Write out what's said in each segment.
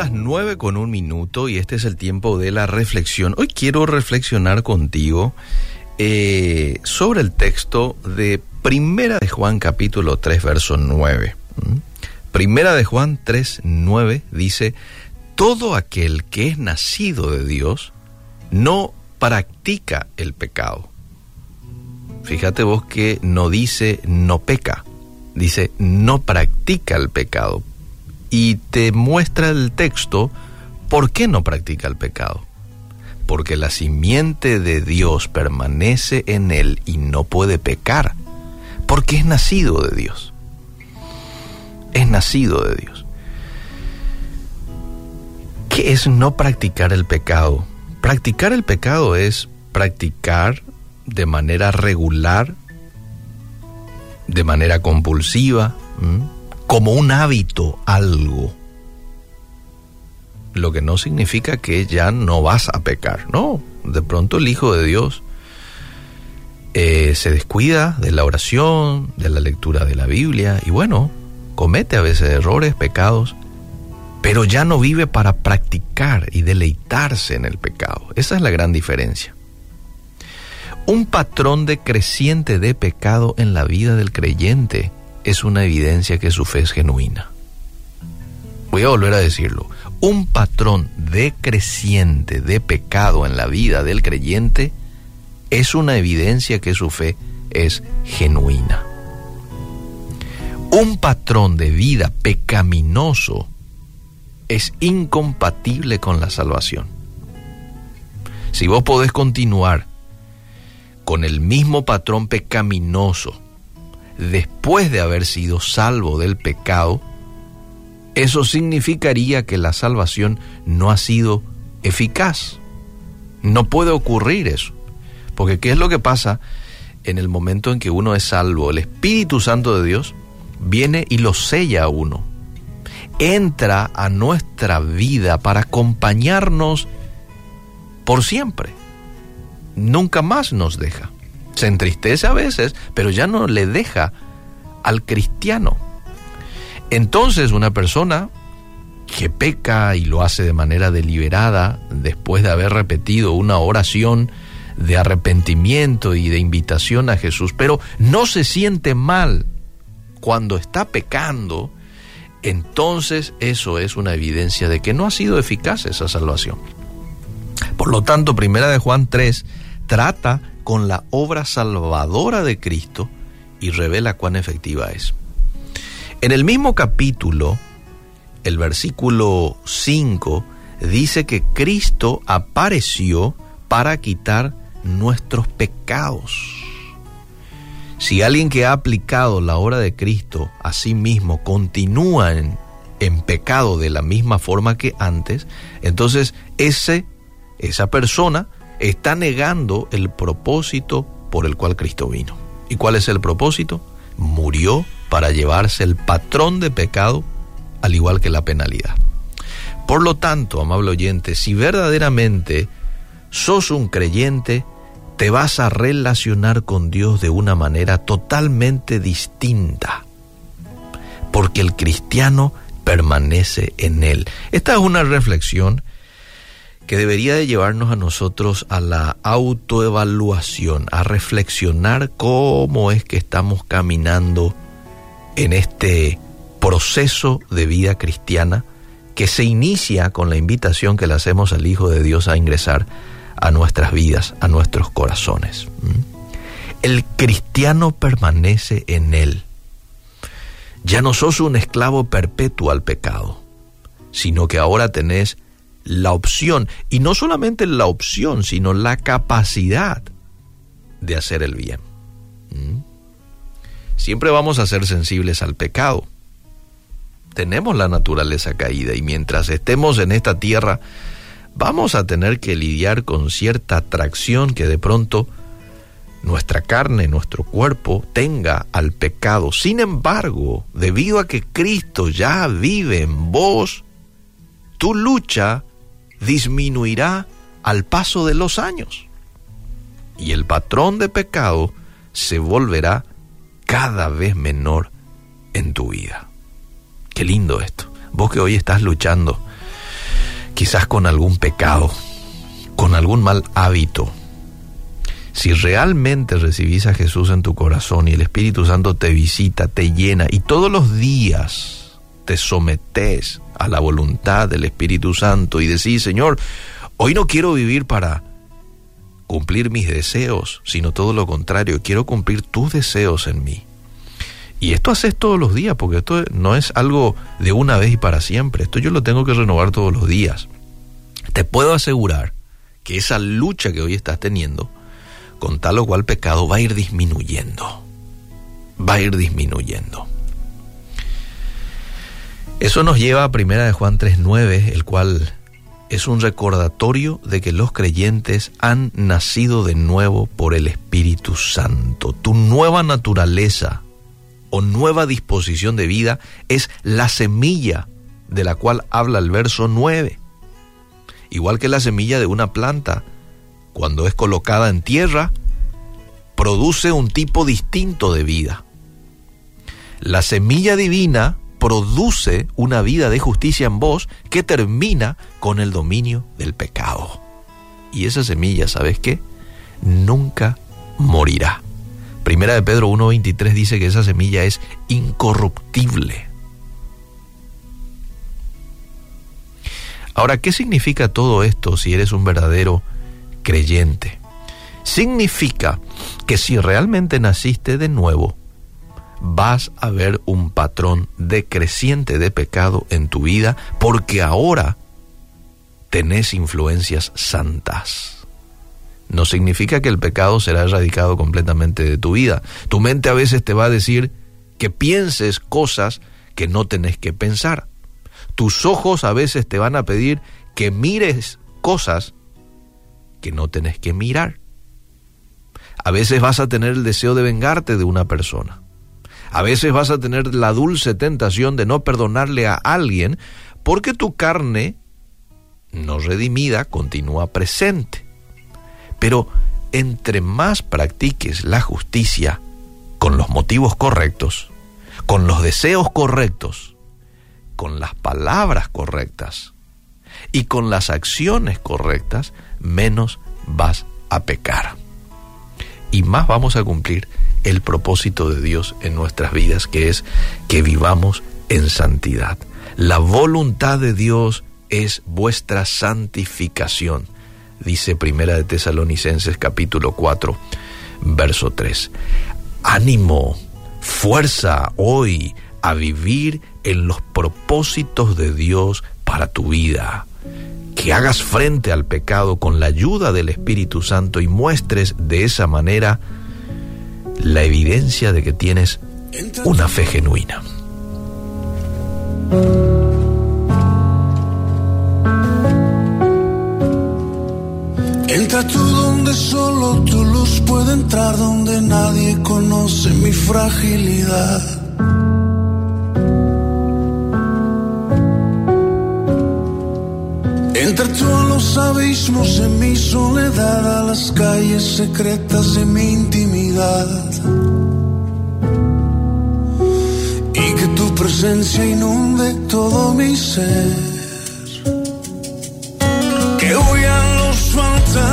las nueve con un minuto y este es el tiempo de la reflexión. Hoy quiero reflexionar contigo eh, sobre el texto de Primera de Juan capítulo 3 verso 9. ¿Mm? Primera de Juan 3, 9 dice, todo aquel que es nacido de Dios no practica el pecado. Fíjate vos que no dice no peca, dice no practica el pecado. Y te muestra el texto por qué no practica el pecado. Porque la simiente de Dios permanece en él y no puede pecar, porque es nacido de Dios. Es nacido de Dios. ¿Qué es no practicar el pecado? Practicar el pecado es practicar de manera regular, de manera compulsiva, como un hábito algo. Lo que no significa que ya no vas a pecar, no. De pronto el Hijo de Dios eh, se descuida de la oración, de la lectura de la Biblia y bueno, comete a veces errores, pecados, pero ya no vive para practicar y deleitarse en el pecado. Esa es la gran diferencia. Un patrón decreciente de pecado en la vida del creyente es una evidencia que su fe es genuina. Voy a volver a decirlo. Un patrón decreciente de pecado en la vida del creyente es una evidencia que su fe es genuina. Un patrón de vida pecaminoso es incompatible con la salvación. Si vos podés continuar con el mismo patrón pecaminoso después de haber sido salvo del pecado, eso significaría que la salvación no ha sido eficaz. No puede ocurrir eso. Porque ¿qué es lo que pasa en el momento en que uno es salvo? El Espíritu Santo de Dios viene y lo sella a uno. Entra a nuestra vida para acompañarnos por siempre nunca más nos deja. Se entristece a veces, pero ya no le deja al cristiano. Entonces una persona que peca y lo hace de manera deliberada, después de haber repetido una oración de arrepentimiento y de invitación a Jesús, pero no se siente mal cuando está pecando, entonces eso es una evidencia de que no ha sido eficaz esa salvación. Por lo tanto, primera de Juan 3 trata con la obra salvadora de Cristo y revela cuán efectiva es. En el mismo capítulo, el versículo 5 dice que Cristo apareció para quitar nuestros pecados. Si alguien que ha aplicado la obra de Cristo a sí mismo continúa en, en pecado de la misma forma que antes, entonces ese, esa persona está negando el propósito por el cual Cristo vino. ¿Y cuál es el propósito? Murió para llevarse el patrón de pecado, al igual que la penalidad. Por lo tanto, amable oyente, si verdaderamente sos un creyente, te vas a relacionar con Dios de una manera totalmente distinta, porque el cristiano permanece en él. Esta es una reflexión que debería de llevarnos a nosotros a la autoevaluación, a reflexionar cómo es que estamos caminando en este proceso de vida cristiana que se inicia con la invitación que le hacemos al Hijo de Dios a ingresar a nuestras vidas, a nuestros corazones. El cristiano permanece en él. Ya no sos un esclavo perpetuo al pecado, sino que ahora tenés la opción, y no solamente la opción, sino la capacidad de hacer el bien. ¿Mm? Siempre vamos a ser sensibles al pecado. Tenemos la naturaleza caída y mientras estemos en esta tierra, vamos a tener que lidiar con cierta atracción que de pronto nuestra carne, nuestro cuerpo tenga al pecado. Sin embargo, debido a que Cristo ya vive en vos, tu lucha disminuirá al paso de los años. Y el patrón de pecado se volverá cada vez menor en tu vida. Qué lindo esto. Vos que hoy estás luchando quizás con algún pecado, con algún mal hábito. Si realmente recibís a Jesús en tu corazón y el Espíritu Santo te visita, te llena y todos los días te sometes a la voluntad del Espíritu Santo y decís, Señor, hoy no quiero vivir para cumplir mis deseos, sino todo lo contrario, quiero cumplir tus deseos en mí. Y esto haces todos los días, porque esto no es algo de una vez y para siempre, esto yo lo tengo que renovar todos los días. Te puedo asegurar que esa lucha que hoy estás teniendo, con tal o cual pecado, va a ir disminuyendo, va a ir disminuyendo. Eso nos lleva a primera de Juan 3.9, el cual es un recordatorio de que los creyentes han nacido de nuevo por el Espíritu Santo. Tu nueva naturaleza o nueva disposición de vida es la semilla de la cual habla el verso 9. Igual que la semilla de una planta, cuando es colocada en tierra, produce un tipo distinto de vida. La semilla divina produce una vida de justicia en vos que termina con el dominio del pecado. Y esa semilla, ¿sabes qué? Nunca morirá. Primera de Pedro 1.23 dice que esa semilla es incorruptible. Ahora, ¿qué significa todo esto si eres un verdadero creyente? Significa que si realmente naciste de nuevo, vas a ver un patrón decreciente de pecado en tu vida porque ahora tenés influencias santas. No significa que el pecado será erradicado completamente de tu vida. Tu mente a veces te va a decir que pienses cosas que no tenés que pensar. Tus ojos a veces te van a pedir que mires cosas que no tenés que mirar. A veces vas a tener el deseo de vengarte de una persona. A veces vas a tener la dulce tentación de no perdonarle a alguien porque tu carne no redimida continúa presente. Pero entre más practiques la justicia con los motivos correctos, con los deseos correctos, con las palabras correctas y con las acciones correctas, menos vas a pecar. Y más vamos a cumplir el propósito de Dios en nuestras vidas, que es que vivamos en santidad. La voluntad de Dios es vuestra santificación, dice Primera de Tesalonicenses capítulo 4, verso 3. Ánimo, fuerza hoy a vivir en los propósitos de Dios para tu vida. Que hagas frente al pecado con la ayuda del Espíritu Santo y muestres de esa manera la evidencia de que tienes una fe genuina. Entra tú donde solo tu luz puede entrar, donde nadie conoce mi fragilidad. Entra tú a los abismos de mi soledad, a las calles secretas de mi intimidad. Y que tu presencia inunde todo mi ser. Que huyan los fantasmas,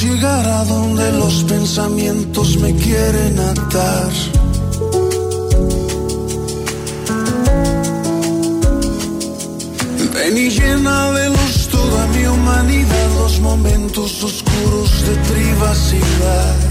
jamás llegará, donde los pensamientos me quieren atar. Ven y llena de luz toda mi humanidad, los momentos oscuros de privacidad.